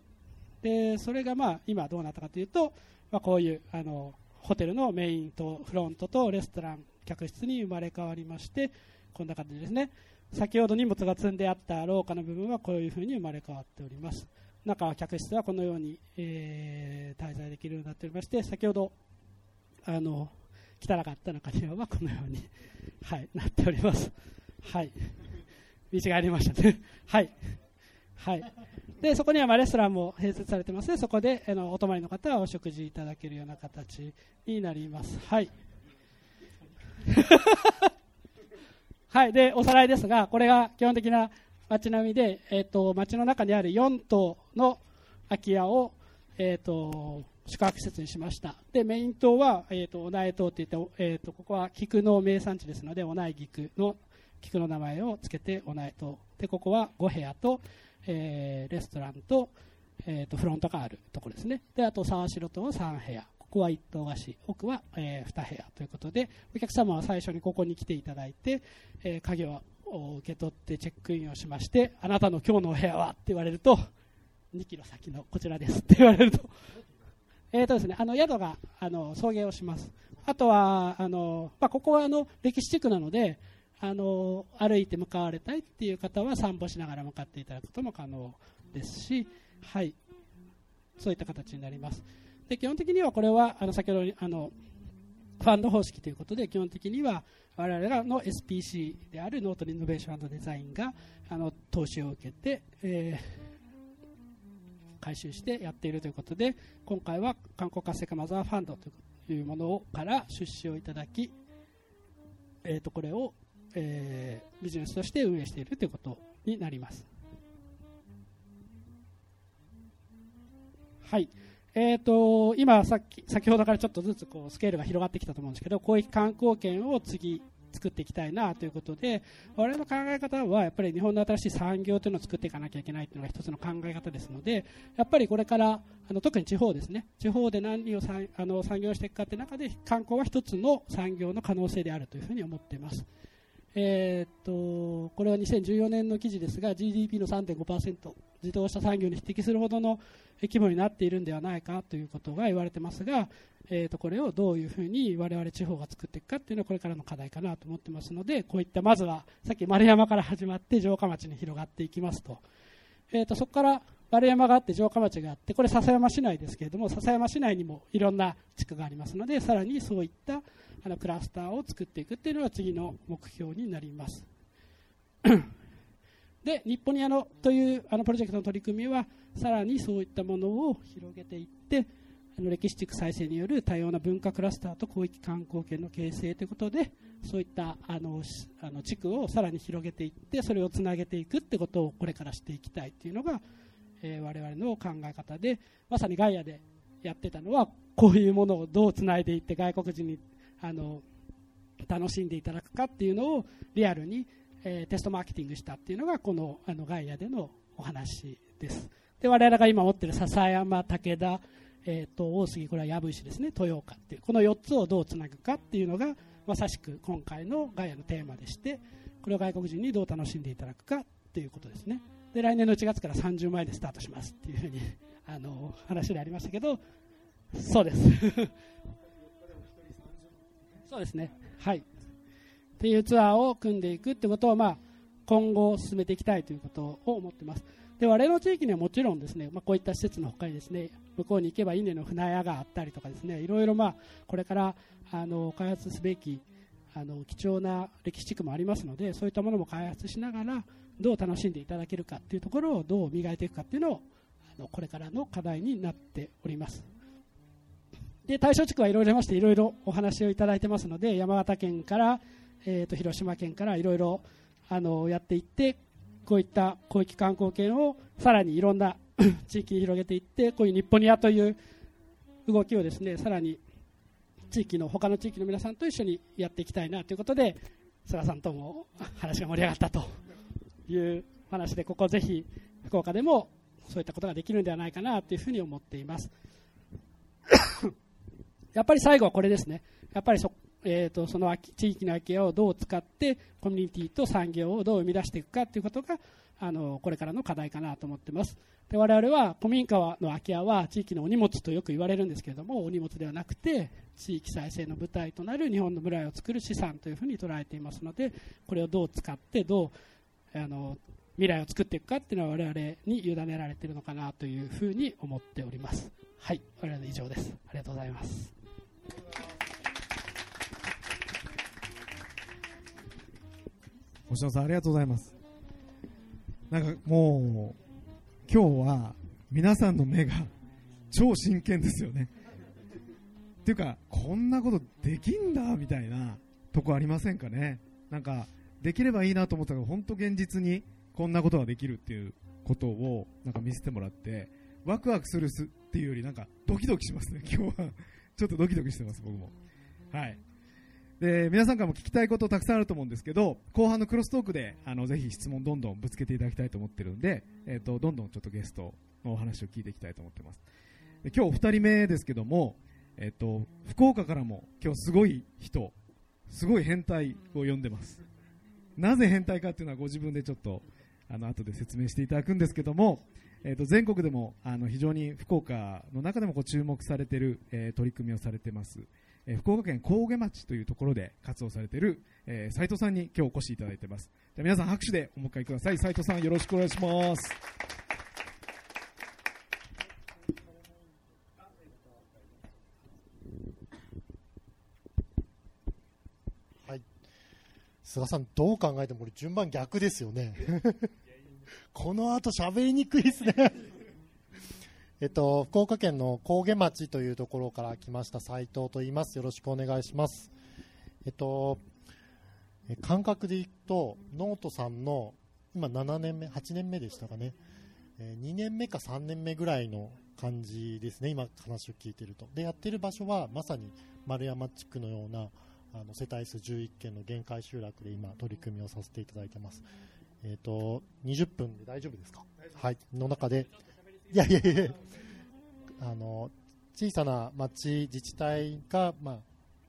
でそれがまあ今どうなったかというと、まあ、こういうあのホテルのメインとフロントとレストラン客室に生まれ変わりましてこんな感じですね。先ほど荷物が積んであった廊下の部分はこういうふうに生まれ変わっております。中は客室はこのように、えー、滞在できるようになっておりまして先ほどあの汚かった中庭はこのように、はい、なっております。はい。道がありましたね。はい。はい。で、そこにはまレストランも併設されてますので、そこであのお泊まりの方はお食事いただけるような形になります。はい。はい。で、おさらいですが、これが基本的な街並みで、え、ー、と、街の中にある4棟の空き家を、え、ー、と、宿泊施設にしました。で、メイン島は、えっ、ー、と、お苗島って言って、えっ、と、ここは菊の名産地ですので、お苗菊の菊の名前をつけてお苗島。で、ここは5部屋と、えー、レストランと,、えーと、フロントがあるところですね。であと沢城島は3部屋。ここは一棟貸し。奥は、えー、2部屋ということでお客様は最初にここに来ていただいて、えー、鍵を受け取ってチェックインをしましてあなたの今日のお部屋はって言われると2キロ先のこちらですって言われると。えーとですね、あの宿があの送迎をします。あとはあの、まあ、ここはあの歴史地区なのであの歩いて向かわれたいっていう方は散歩しながら向かっていただくことも可能ですし、はい、そういった形になります。で基本的にはこれはあの先ほどあのファンド方式ということで基本的には我々らの SPC であるノートリノベーションデザインがあの投資を受けて、えー、回収してやっているということで今回は観光活性化マザーファンドというものから出資をいただき、えー、とこれをえー、ビジネスとして運営しているということになります。はい。えーと、今さっき、先ほどからちょっとずつこうスケールが広がってきたと思うんですけど、広域観光圏を次作っていきたいなということで、我々の考え方はやっぱり日本の新しい産業というのを作っていかなきゃいけないというのが一つの考え方ですので、やっぱりこれからあの特に地方ですね、地方で何をあの産業していくかという中で観光は一つの産業の可能性であるというふうに思っています。えー、っとこれは2014年の記事ですが GDP の3.5%自動車産業に匹敵するほどの規模になっているんではないかということが言われてますが、えー、とこれをどういうふうに我々地方が作っていくかというのはこれからの課題かなと思ってますのでこういったまずはさっき丸山から始まって城下町に広がっていきますと,、えー、とそこから丸山があって城下町があってこれ笹山市内ですけれども笹山市内にもいろんな地区がありますのでさらにそういったあのクラスターを作っていくっていうのが次の目標になります。で日本にあのというあのプロジェクトの取り組みはさらにそういったものを広げていってあの歴史地区再生による多様な文化クラスターと広域観光圏の形成ということでそういったあのあの地区をさらに広げていってそれをつなげていくってことをこれからしていきたいというのが、えー、我々の考え方でまさにガイアでやってたのはこういうものをどうつないでいって外国人にあの楽しんでいただくかっていうのをリアルに、えー、テストマーケティングしたっていうのがこのあのガイアでのお話です。で我々が今持ってる笹山武田、えーと、大杉これは藪石ですね。豊岡っていうこの4つをどうつなぐかっていうのがまさしく今回のガイアのテーマでしてこれを外国人にどう楽しんでいただくかっていうことですね。で来年の1月から30万円でスタートしますっていうふうにあの話でありましたけどそうです。そうですね。はい。っていうツアーを組んでいくってことを、まあ、今後進めていきたいということを思ってます。で、我々の地域にはもちろんですね、まあ、こういった施設の他にですね、向こうに行けば稲の船屋があったりとかですね、いろいろまあ、これからあの開発すべきあの貴重な歴史地区もありますので、そういったものも開発しながら、どう楽しんでいただけるかっていうところをどう磨いていくかっていうのを、あのこれからの課題になっております。で対象地区はいろいろありましていろいろお話をいただいてますので山形県から、えーと、広島県からいろいろあのやっていってこういった広域観光圏をさらにいろんな 地域に広げていってこういう日本にアという動きをですねさらに地域の他の地域の皆さんと一緒にやっていきたいなということで菅さんとも話が盛り上がったという話でここぜひ福岡でもそういったことができるんではないかなというふうに思っています。やっぱり最後はこれですね。やっぱりそ,、えーと、その地域の空き家をどう使ってコミュニティと産業をどう生み出していくかということがあのこれからの課題かなと思ってます。で我々は古民家の空き家は地域のお荷物とよく言われるんですけれどもお荷物ではなくて地域再生の舞台となる日本の未来を作る資産というふうに捉えていますのでこれをどう使ってどうあの未来を作っていくかっていうのは我々に委ねられているのかなというふうに思っております。はい。我々以上です。ありがとうございます。星野さんありがとうございますなんかもう、今日は皆さんの目が超真剣ですよね。っていうか、こんなことできんだみたいなとこありませんかね。なんか、できればいいなと思ったけど、本当現実にこんなことができるっていうことをなんか見せてもらって、ワクワクするっていうよりなんかドキドキしますね、今日は。ちょっとドキドキしてます、僕も。はい。で、皆さんからも聞きたいことたくさんあると思うんですけど、後半のクロストークで、あの、ぜひ質問どんどんぶつけていただきたいと思ってるんで、えっ、ー、と、どんどんちょっとゲストのお話を聞いていきたいと思ってます。で今日お二人目ですけども、えっ、ー、と、福岡からも今日すごい人、すごい変態を呼んでます。なぜ変態かっていうのはご自分でちょっと、あの、後で説明していただくんですけども、えー、と全国でもあの非常に福岡の中でもこう注目されている、えー、取り組みをされています、えー、福岡県高下町というところで活動されている、えー、斉藤さんに今日お越しいただいています。じゃ皆さん拍手でお迎えください。斉藤さんよろしくお願いします。はい。菅さんどう考えても順番逆ですよね。この後喋りにくいですね えっと、福岡県の高下町というところから来ました斉藤と言います。よろしくお願いします。えっと、感覚でいくと、ノートさんの今7年目、8年目でしたかね、え2年目か3年目ぐらいの感じですね、今話を聞いてると。で、やってる場所はまさに丸山地区のようなあの世帯数11軒の限界集落で今取り組みをさせていただいてます。えっ、ー、と、20分で大丈夫ですか？はい。の中で、いやいやいやあの、小さな町、自治体が、まあ、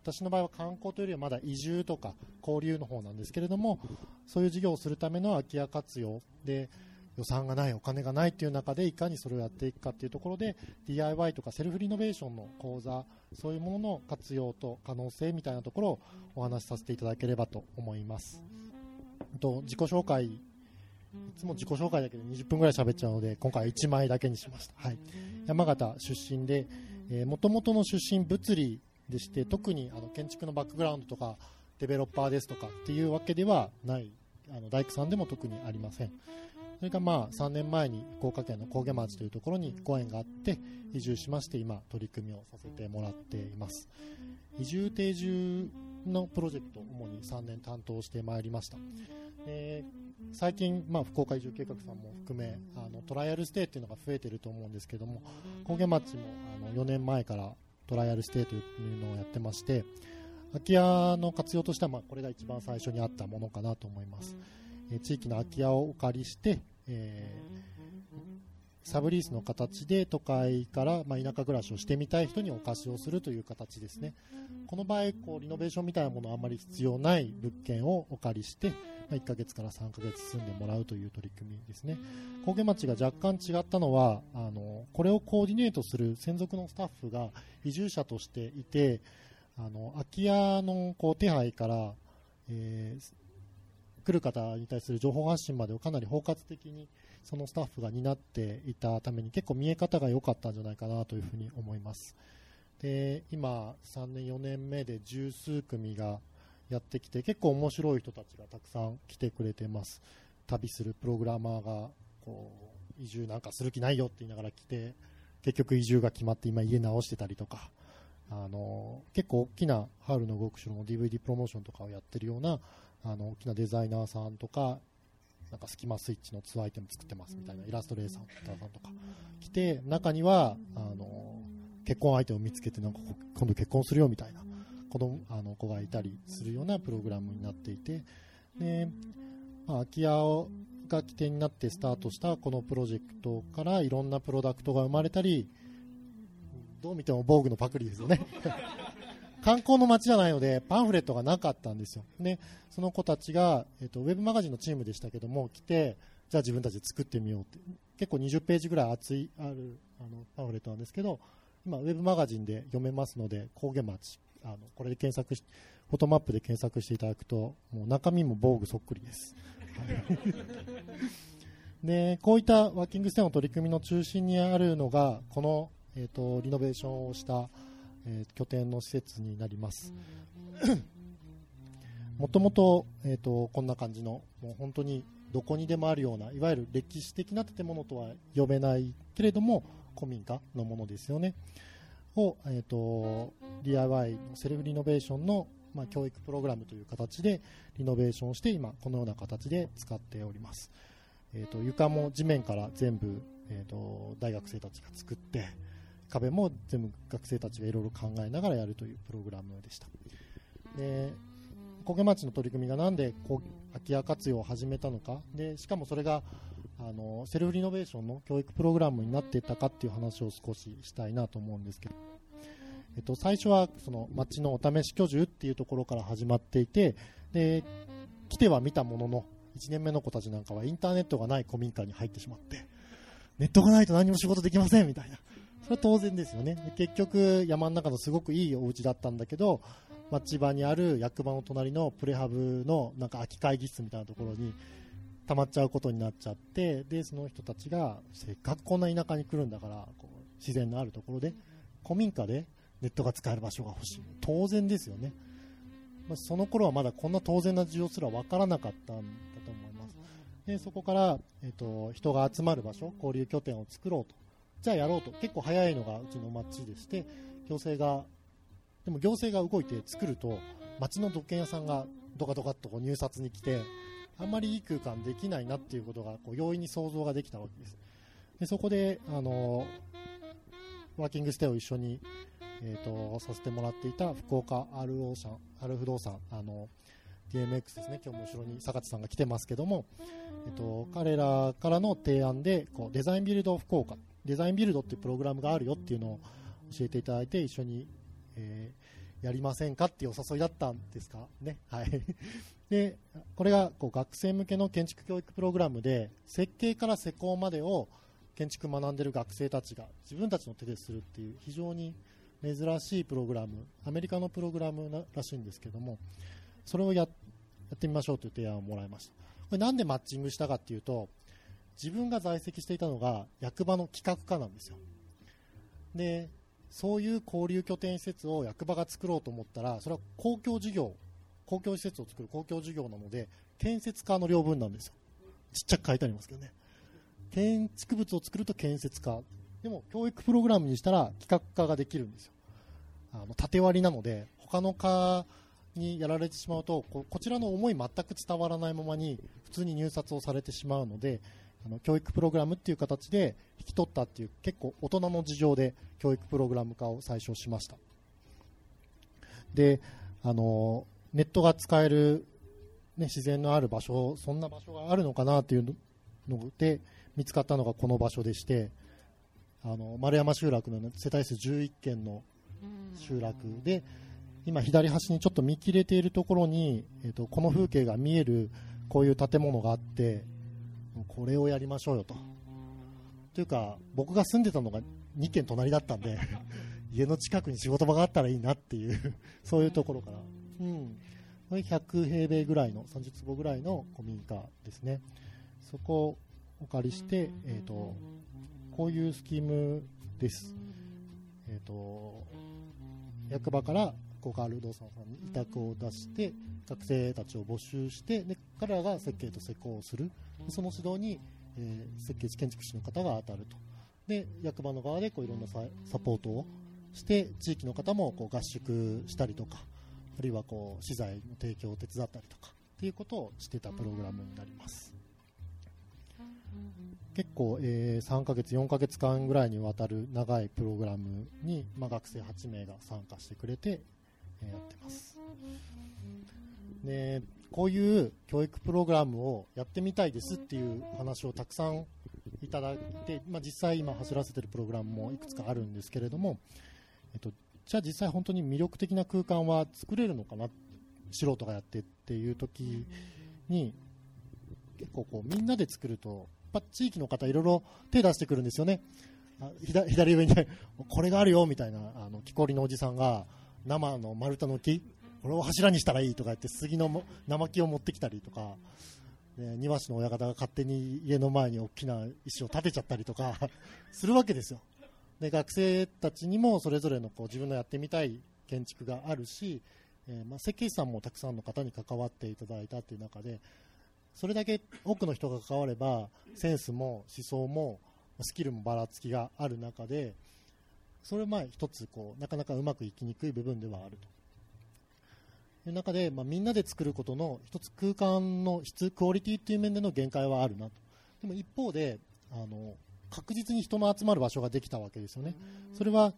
私の場合は観光というよりはまだ移住とか交流の方なんですけれども、そういう事業をするための空き家活用で、予算がない、お金がないという中でいかにそれをやっていくかというところで DIY とかセルフリノベーションの講座そういうものの活用と可能性みたいなところをお話しさせていただければと思います。と自己紹介、いつも自己紹介だけで20分ぐらい喋っちゃうので、今回は1枚だけにしました。はい。山形出身で、もともとの出身物理でして、特にあの建築のバックグラウンドとか、デベロッパーですとかっていうわけではない、あの大工さんでも特にありません。それがまあ3年前に福岡県の高下町というところにご縁があって移住しまして今取り組みをさせてもらっています。移住定住のプロジェクトを主に3年担当してまいりました。えー、最近、まあ、福岡移住計画さんも含めあのトライアルステイっていうのが増えてると思うんですけども高下町もあの4年前からトライアルステイというのをやってまして空き家の活用としては、まあ、これが一番最初にあったものかなと思います、え、地域の空き家をお借りして、えー、サブリースの形で都会から、まあ、田舎暮らしをしてみたい人にお貸しをするという形ですねこの場合こうリノベーションみたいなものはあまり必要ない物件をお借りしてま1ヶ月から3ヶ月住んでもらうという取り組みですね。高下町が若干違ったのは、あの、これをコーディネートする専属のスタッフが移住者としていて、あの、空き家のこう手配から、えー、来る方に対する情報発信までをかなり包括的にそのスタッフが担っていたために結構見え方が良かったんじゃないかなというふうに思います。で今3年4年目で十数組がやってきて結構面白い人たちがたくさん来てくれてます。旅するプログラマーがこう移住なんかする気ないよって言いながら来て結局移住が決まって今家直してたりとか。あの結構大きなハウルの動く城の DVD プロモーションとかをやってるようなあの大きなデザイナーさんとかなんかスキマスイッチのツーアイテム作ってますみたいなイラストレーターさんとか来て中にはあの結婚相手を見つけてなんか今度結婚するよみたいな子供あの子がいたりするようなプログラムになっていてで、まあ、空き家が起点になってスタートしたこのプロジェクトからいろんなプロダクトが生まれたりどう見ても防具のパクリですよね観光の街じゃないのでパンフレットがなかったんですよ。でその子たちが、えーと、ウェブマガジンのチームでしたけども来てじゃあ自分たちで作ってみようって。結構20ページぐらい厚いあるあのパンフレットなんですけど今ウェブマガジンで読めますので高下町あのこれで検索しフォトマップで検索していただくともう中身も防具そっくりです、でこういったワーキングステイの取り組みの中心にあるのがこの、えーと、リノベーションをした、えー、拠点の施設になります。もともと,、えーと、こんな感じのもう本当にどこにでもあるようないわゆる歴史的な建物とは呼べないけれども古民家のものですよね。を、えーと、DIY のセルフリノベーションの、まあ、教育プログラムという形でリノベーションして今このような形で使っております、えーと、床も地面から全部、えーと大学生たちが作って壁も全部学生たちがいろいろ考えながらやるというプログラムでした。で焦げ町の取り組みがなんで空き家活用を始めたのか。でしかもそれがあのセルフリノベーションの教育プログラムになっていたかっていう話を少ししたいなと思うんですけど、えっと、最初はその町のお試し居住っていうところから始まっていてで来ては見たものの1年目の子たちなんかはインターネットがない古民家に入ってしまってネットがないと何も仕事できませんみたいなそれは当然ですよね。結局山の中のすごくいいお家だったんだけど町場にある役場の隣のプレハブのなんか空き会議室みたいなところに溜まっちゃうことになっちゃってでその人たちがせっかくこんな田舎に来るんだからこう自然のあるところで古民家でネットが使える場所が欲しい。当然ですよね、まあ、その頃はまだこんな当然な事情すら分からなかったんだと思います。でそこから、えーと、人が集まる場所交流拠点を作ろうと。じゃあやろうと。結構早いのがうちの町でして行政がでも行政が動いて作ると町の土建屋さんがドカドカっとこう入札に来てあんまりいい空間できないなっていうことがこう容易に想像ができたわけです。でそこであのワーキングステイを一緒に、えーと、させてもらっていた福岡 R, オーシャン R 不動産あの DMX ですね。今日も後ろに坂地さんが来てますけども、えっと、彼らからの提案でこうデザインビルド福岡デザインビルドっていうプログラムがあるよっていうのを教えていただいて一緒にえー、やりませんかっていうお誘いだったんですか？ね。はい。で、これがこう学生向けの建築教育プログラムで、設計から施工までを建築学んでる学生たちが自分たちの手でするっていう非常に珍しいプログラム、アメリカのプログラムらしいんですけども、それをやってみましょうという提案をもらいました。これなんでマッチングしたかっていうと、自分が在籍していたのが役場の企画課なんですよ。で、そういう交流拠点施設を役場が作ろうと思ったらそれは公共事業公共施設を作る公共事業なので建設家の領分なんですよ。ちっちゃく書いてありますけどね。建築物を作ると建設家でも教育プログラムにしたら企画化ができるんですよ。あの縦割りなので他の科にやられてしまうとこちらの思い全く伝わらないままに普通に入札をされてしまうのであの教育プログラムっていう形で引き取ったっていう結構大人の事情で教育プログラム化を最初しました。であのネットが使える、ね、自然のある場所そんな場所があるのかなというので見つかったのがこの場所でしてあの丸山集落の世帯数11軒の集落で今左端にちょっと見切れているところに、えーとこの風景が見えるこういう建物があってこれをやりましょうよと。というか、僕が住んでたのが2軒隣だったんで 家の近くに仕事場があったらいいなっていうそういうところから、うん、100平米ぐらいの、30坪ぐらいの古民家ですね。そこをお借りして、えーと、こういうスキームです。えーと、役場から福岡不動産さんに委託を出して学生たちを募集してで彼らが設計と施工をする。その指導に、えー、設計士建築士の方が当たると。で役場の側でこういろんなサポートをして地域の方もこう合宿したりとかあるいはこう資材の提供を手伝ったりとかっていうことをしてたプログラムになります。結構、えー、3ヶ月4ヶ月間ぐらいにわたる長いプログラムに、まあ、学生8名が参加してくれて、えー、やってますでこういう教育プログラムをやってみたいですっていう話をたくさんいただいて、まあ、実際今走らせてるプログラムもいくつかあるんですけれども、えっと、じゃあ実際本当に魅力的な空間は作れるのかな素人がやってっていう時に結構こうみんなで作るとやっぱ地域の方いろいろ手出してくるんですよね。左上に これがあるよみたいなあの木こりのおじさんが生の丸太の木これを柱にしたらいいとか言って杉の生木を持ってきたりとか、ね、庭師の親方が勝手に家の前に大きな石を建てちゃったりとか するわけですよ。で学生たちにもそれぞれのこう自分のやってみたい建築があるし、えー、まあ、設計士さんもたくさんの方に関わっていただいたという中でそれだけ多くの人が関わればセンスも思想もスキルもばらつきがある中でそれは一つこうなかなかうまくいきにくい部分ではあると。いう中で、まあ、みんなで作ることの一つ空間の質クオリティという面での限界はあるなと。でも一方であの確実に人の集まる場所ができたわけですよね。それは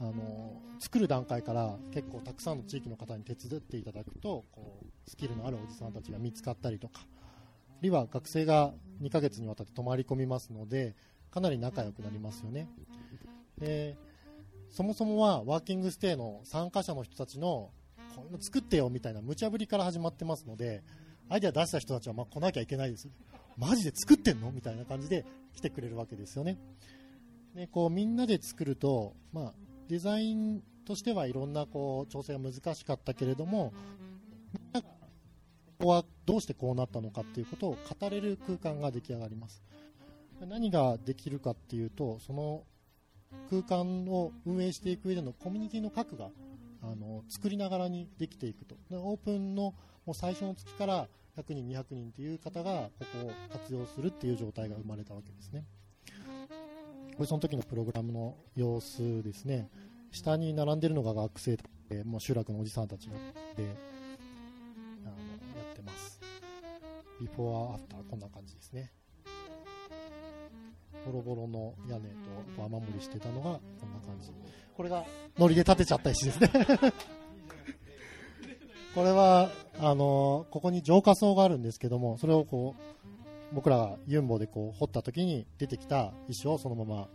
あの作る段階から結構たくさんの地域の方に手伝っていただくとこうスキルのあるおじさんたちが見つかったりとかあるいは学生が2ヶ月にわたって泊まり込みますのでかなり仲良くなりますよね。でそもそもはワーキングステイの参加者の人たちのこういうの作ってよみたいな無茶ぶりから始まってますのでアイデア出した人たちはま来なきゃいけないです。マジで作ってんの？みたいな感じで来てくれるわけですよね。でこうみんなで作ると、まあ、デザインとしてはいろんなこう調整が難しかったけれどもみんなここはどうしてこうなったのかっていうことを語れる空間が出来上がります。何ができるかっていうとその空間を運営していく上でのコミュニティの核があの作りながらにできていくと。でオープンのもう最初の月から100人200人という方がここを活用するっていう状態が生まれたわけですね。これその時のプログラムの様子ですね。下に並んでるのが学生でもう集落のおじさんたちがであのやってます。ビフォーアフターこんな感じですね。ボロボロの屋根と雨漏りしてたのがこんな感じこれがノリで建てちゃった石ですねこれはあのここに浄化層があるんですけどもそれをこう僕らがユンボでこう掘った時に出てきた石をそのまま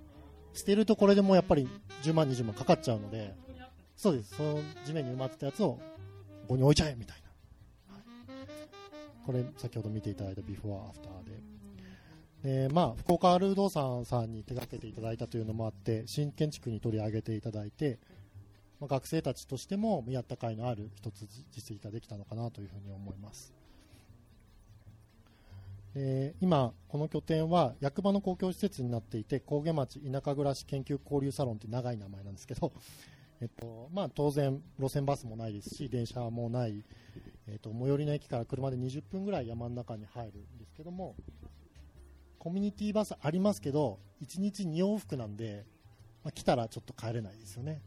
捨てるとこれでもやっぱり10万20万かかっちゃうのでそうですその地面に埋まってたやつをここに置いちゃえみたいな、はい、これ先ほど見ていただいたビフォーアフターでえー、まあ、福岡アル不動産さんに手掛けていただいたというのもあって新建築に取り上げていただいて、まあ、学生たちとしてもやった甲斐のある一つ実績ができたのかなというふうに思います。えー、今、この拠点は役場の公共施設になっていて高下町田舎暮らし研究交流サロンという長い名前なんですけど、えっとまあ、当然、路線バスもないですし電車もない、えっと、最寄りの駅から車で20分ぐらい山の中に入るんですけどもコミュニティバスありますけど1日2往復なんで、まあ、来たらちょっと帰れないですよね。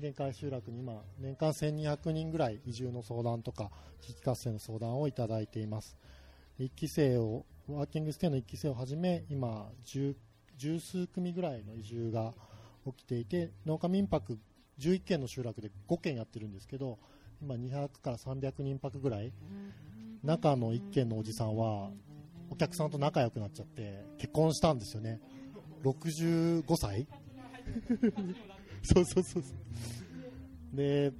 限界集落に今年間1200人ぐらい移住の相談とか地域活性の相談をいただいています。1期生をワーキングステイの1期生をはじめ今十数組ぐらいの移住が起きていて農家民泊11軒の集落で5軒やってるんですけど今200から300人泊ぐらい。中の1軒のおじさんはお客さんと仲良くなっちゃって結婚したんですよね。65歳？そうそうそうそう。で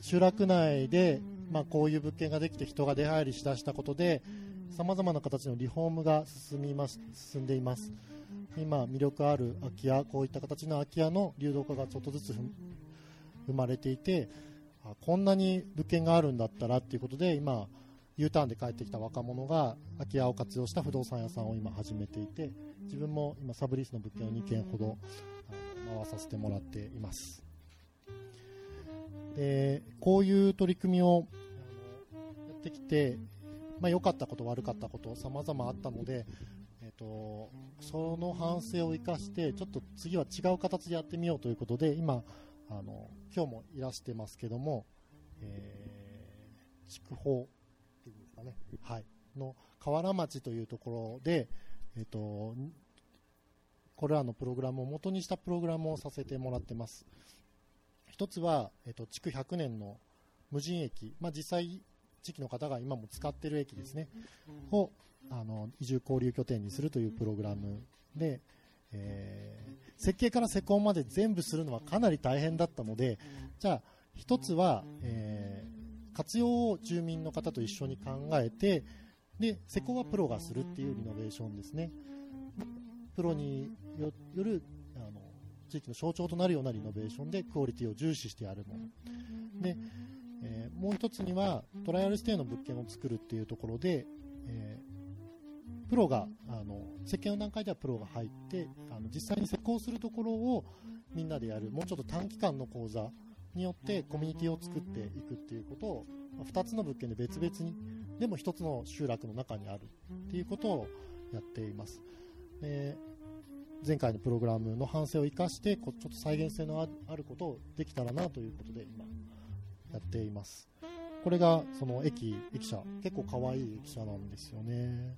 集落内で、まあ、こういう物件ができて人が出入りしだしたことでさまざまな形のリフォームが進みます進んでいます。今魅力ある空き家こういった形の空き家の流動化がちょっとずつ生まれていてあこんなに物件があるんだったらっていうことで今 U ターンで帰ってきた若者が空き家を活用した不動産屋さんを今始めていて自分も今サブリースの物件を2件ほど回させてもらっています。でこういう取り組みをやってきてまあ、良かったこと悪かったこと様々あったので、えーと、その反省を生かしてちょっと次は違う形でやってみようということで今あの今日もいらしてますけども、えー、筑豊かね、はい、の河原町というところで、えっ、と、これらのプログラムを元にしたプログラムをさせてもらってます。一つは、えっ、と、築100年の無人駅、まあ、実際、地域の方が今も使っている駅ですね、をあの移住交流拠点にするというプログラムで、えー、設計から施工まで全部するのはかなり大変だったので、じゃあ、一つは、えー活用を住民の方と一緒に考えてで施工はプロがするっていうリノベーションですね。プロによるあの地域の象徴となるようなリノベーションでクオリティを重視してやるもの。で、えー、もう一つにはトライアルステイの物件を作るっていうところで、えー、プロがあの設計の段階ではプロが入ってあの実際に施工するところをみんなでやるもうちょっと短期間の講座によってコミュニティを作っていくっていうことを2つの物件で別々にでも一つの集落の中にあるっていうことをやっています。で前回のプログラムの反省を生かしてこちょっと再現性のあることをできたらなということで今やっています。これがその駅駅舎。結構可愛い駅舎なんですよね。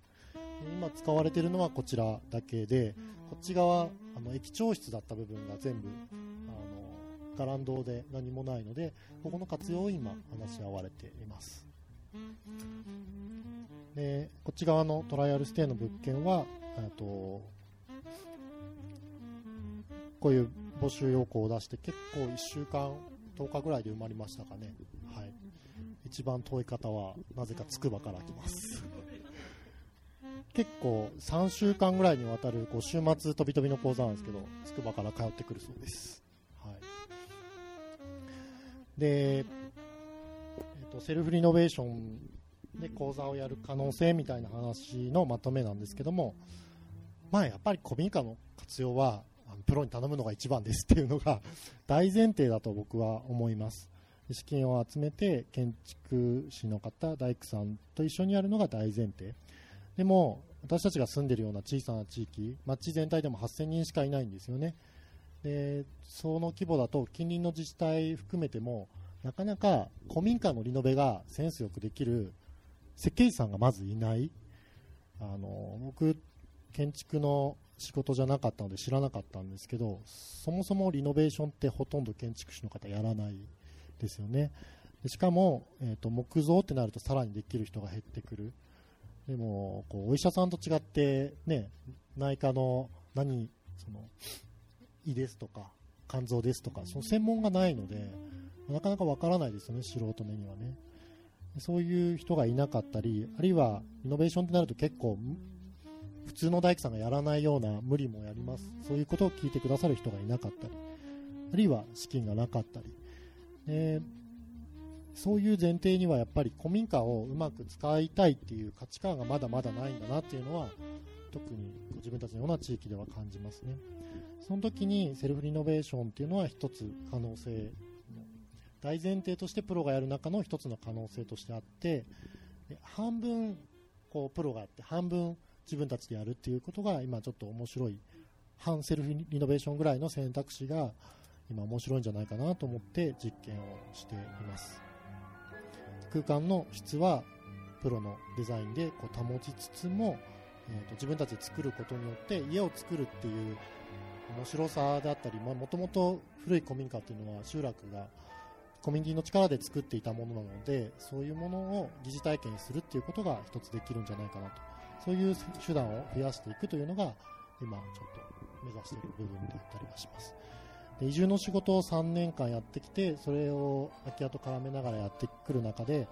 今使われているのはこちらだけでこっち側あの駅長室だった部分が全部ガランドで何もないのでここの活用を今話し合われています。でこっち側のトライアルステイの物件はとこういう募集要項を出して結構1週間10日ぐらいで埋まりましたかね、はい、一番遠い方はなぜかつくばから来ます。結構3週間ぐらいにわたるこう週末飛び飛びの講座なんですけどつくばから通ってくるそうです、で、えーと、セルフリノベーションで講座をやる可能性みたいな話のまとめなんですけども、まあ、やっぱり古民家の活用はプロに頼むのが一番ですっていうのが 大前提だと僕は思います。資金を集めて建築士の方大工さんと一緒にやるのが大前提。でも私たちが住んでいるような小さな地域町全体でも8000人しかいないんですよね。でその規模だと近隣の自治体含めてもなかなか古民家のリノベがセンスよくできる設計士さんがまずいない。あの僕建築の仕事じゃなかったので知らなかったんですけどそもそもリノベーションってほとんど建築士の方やらないですよね。でしかも、えーと、木造ってなるとさらにできる人が減ってくる。でもこうお医者さんと違って、ね、内科の何その胃ですとか肝臓ですとかその専門がないのでなかなかわからないですよね素人目にはね。そういう人がいなかったりあるいはイノベーションってなると結構普通の大工さんがやらないような無理もやります。そういうことを聞いてくださる人がいなかったりあるいは資金がなかったり、えそういう前提にはやっぱり古民家をうまく使いたいっていう価値観がまだまだないんだなっていうのは特に自分たちのような地域では感じますね。その時にセルフリノベーションっていうのは一つ可能性大前提としてプロがやる中の一つの可能性としてあって半分こうプロがあって半分自分たちでやるっていうことが今ちょっと面白い反セルフリノベーションぐらいの選択肢が今面白いんじゃないかなと思って実験をしています。空間の質はプロのデザインでこう保ちつつも、えーと、自分たちで作ることによって家を作るっていう面白さだったりもともと古い古民家っていうのは集落がコミュニティの力で作っていたものなのでそういうものを疑似体験するっていうことが一つできるんじゃないかなと。そういう手段を増やしていくというのが今ちょっと目指している部分であったりはします。で移住の仕事を3年間やってきてそれを空き家と絡めながらやってくる中で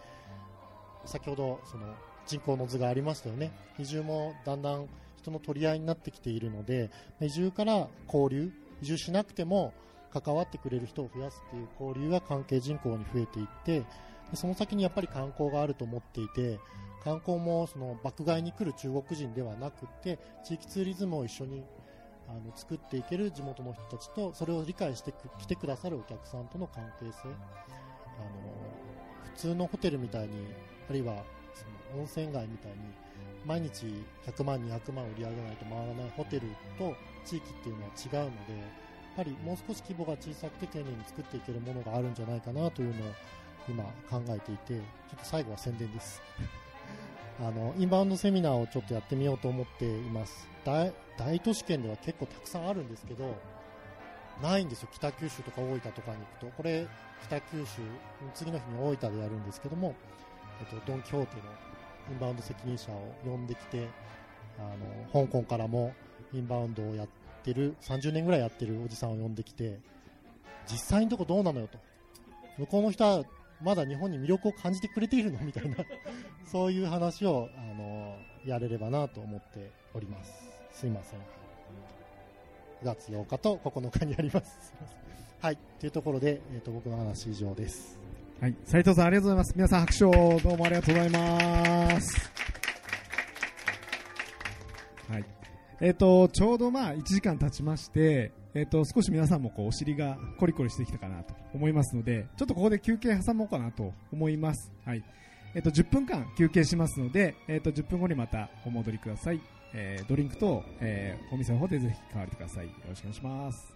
先ほどその人口の図がありましたよね。移住もだんだん人の取り合いになってきているので移住から交流移住しなくても関わってくれる人を増やすっていう交流が関係人口に増えていってその先にやっぱり観光があると思っていて観光もその爆買いに来る中国人ではなくて地域ツーリズムを一緒にあの作っていける地元の人たちとそれを理解して来てくださるお客さんとの関係性あの普通のホテルみたいにあるいはその温泉街みたいに毎日100万200万売り上げないと回らないホテルと地域っていうのは違うのでやっぱりもう少し規模が小さくて丁寧に作っていけるものがあるんじゃないかなというのを今考えていてちょっと最後は宣伝です。あのインバウンドセミナーをちょっとやってみようと思っています。大大都市圏では結構たくさんあるんですけどないんですよ。北九州とか大分とかに行くと。これ北九州次の日に大分でやるんですけども、えっと、ドン・キホーテのインバウンド責任者を呼んできてあの香港からもインバウンドをやってる30年ぐらいやってるおじさんを呼んできて実際のとこどうなのよと向こうの人はまだ日本に魅力を感じてくれているのみたいな そういう話を、あのやれればなと思っております。すいません。9月8日と9日にやります。はい。というところで、え、ー、と、僕の話以上です。はい。斉藤さんありがとうございます。皆さん拍手をどうもありがとうございます。はい。えっ、ー、と、ちょうどまあ1時間経ちまして、えっ、ー、と、少し皆さんもこうお尻がコリコリしてきたかなと思いますので、ちょっとここで休憩挟もうかなと思います。はい。えっと、10分間休憩しますので、えっと、10分後にまたお戻りください。えードリンクと、えーお店の方でぜひ買われてください。よろしくお願いします。